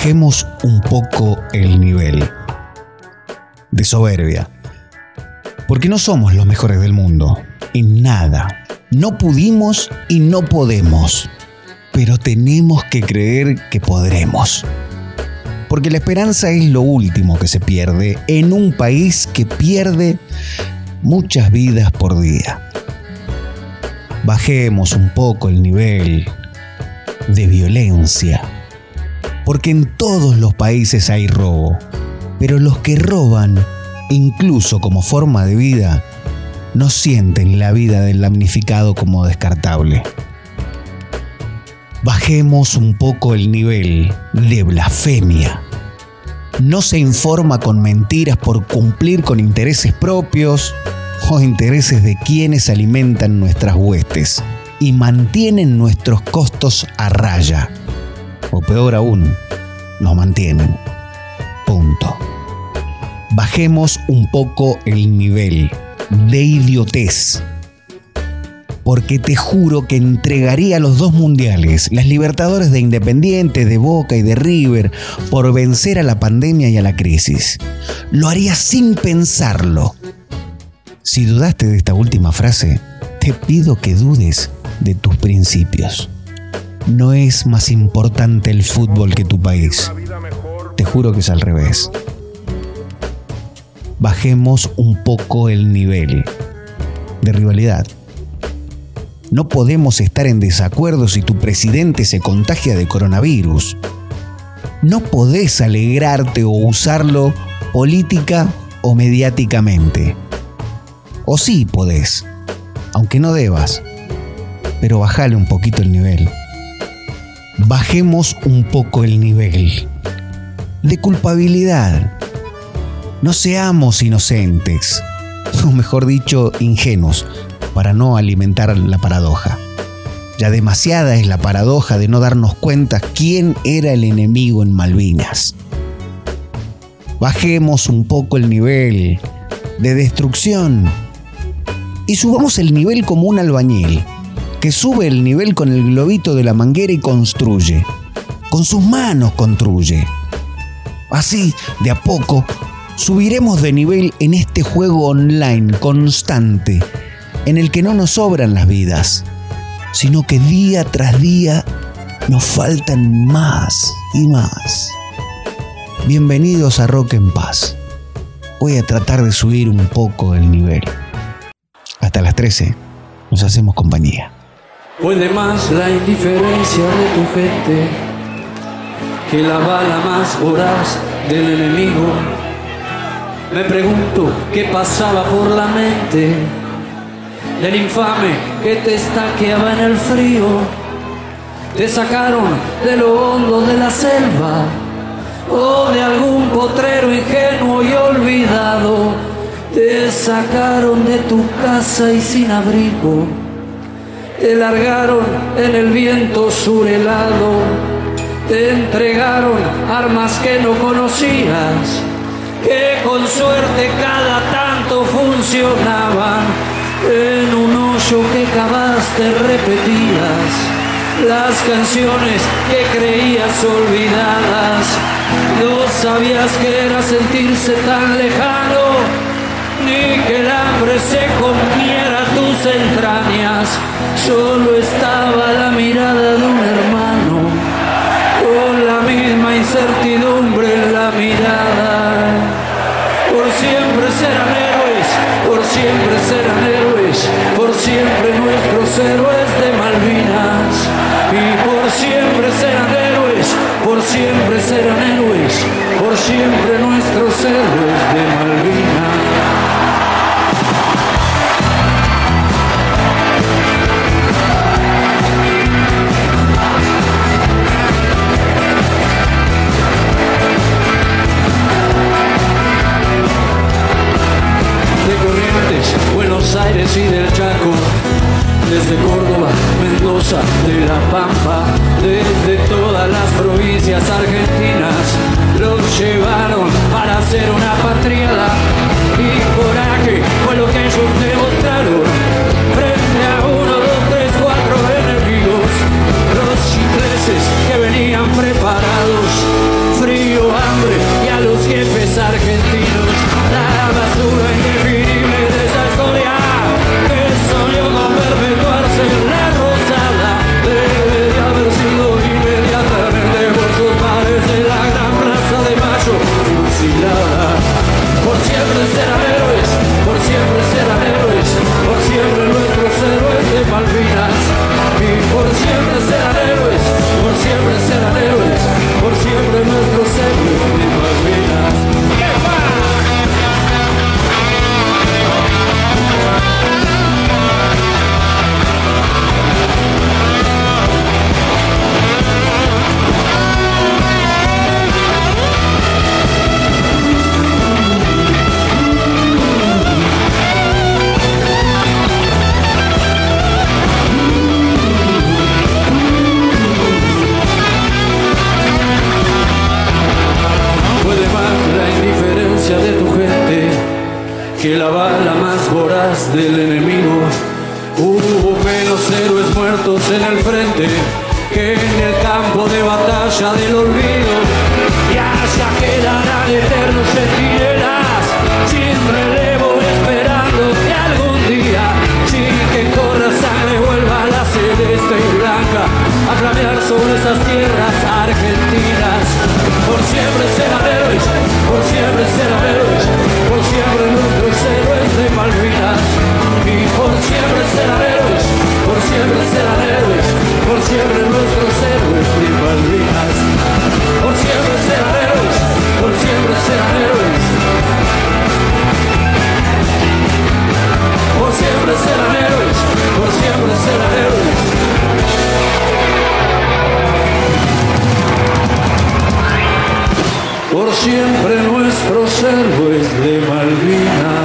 bajemos un poco el nivel de soberbia. Porque no somos los mejores del mundo, en nada. No pudimos y no podemos, pero tenemos que creer que podremos. Porque la esperanza es lo último que se pierde en un país que pierde muchas vidas por día. Bajemos un poco el nivel de violencia porque en todos los países hay robo, pero los que roban, incluso como forma de vida, no sienten la vida del damnificado como descartable. Bajemos un poco el nivel de blasfemia. No se informa con mentiras por cumplir con intereses propios o intereses de quienes alimentan nuestras huestes y mantienen nuestros costos a raya o peor aún, nos mantienen. Punto. Bajemos un poco el nivel de idiotez. Porque te juro que entregaría los dos mundiales, las Libertadores de Independiente, de Boca y de River, por vencer a la pandemia y a la crisis. Lo haría sin pensarlo. Si dudaste de esta última frase, te pido que dudes de tus principios no es más importante el fútbol que tu país. Te juro que es al revés. Bajemos un poco el nivel de rivalidad. No podemos estar en desacuerdo si tu presidente se contagia de coronavirus. No podés alegrarte o usarlo política o mediáticamente. O sí podés, aunque no debas, pero bajale un poquito el nivel bajemos un poco el nivel de culpabilidad. No seamos inocentes, o mejor dicho, ingenuos, para no alimentar la paradoja. Ya demasiada es la paradoja de no darnos cuenta quién era el enemigo en Malvinas. Bajemos un poco el nivel de destrucción y subamos el nivel como un albañil que sube el nivel con el globito de la manguera y construye. Con sus manos construye. Así, de a poco, subiremos de nivel en este juego online constante, en el que no nos sobran las vidas, sino que día tras día nos faltan más y más. Bienvenidos a Rock en Paz. Voy a tratar de subir un poco el nivel. Hasta las 13 nos hacemos compañía. Puede más la indiferencia de tu gente que la bala más voraz del enemigo. Me pregunto qué pasaba por la mente del infame que te estaqueaba en el frío. Te sacaron de lo hondo de la selva o de algún potrero ingenuo y olvidado. Te sacaron de tu casa y sin abrigo te largaron en el viento sur helado, te entregaron armas que no conocías, que con suerte cada tanto funcionaban, en un hoyo que cavaste repetías las canciones que creías olvidadas, no sabías que era sentirse tan lejano, ni que el hambre se tus entrañas Solo estaba la mirada de un hermano, con la misma incertidumbre en la mirada. Por siempre serán héroes, por siempre serán héroes, por siempre nuestros héroes de Malvinas. Y por siempre serán héroes, por siempre serán héroes, por siempre nuestros héroes de Malvinas. Aires y Chaco, desde Córdoba, Mendoza, de La Pampa, desde todas las provincias argentinas, más del enemigo. Hubo menos héroes muertos en el frente que en el campo de batalla del olvido. Y allá quedarán eternos centinelas sin relevo esperando que algún día sin que corra sangre vuelva la celeste y blanca a flamear sobre esas tierras argentinas. Por siempre serán héroes, por siempre serán serán héroes, por siempre serán héroes, por siempre nuestros héroes Malvinas. Por siempre serán héroes, por siempre serán héroes. Por siempre serán héroes, por siempre serán héroes. Por siempre nuestros héroes de Malvinas.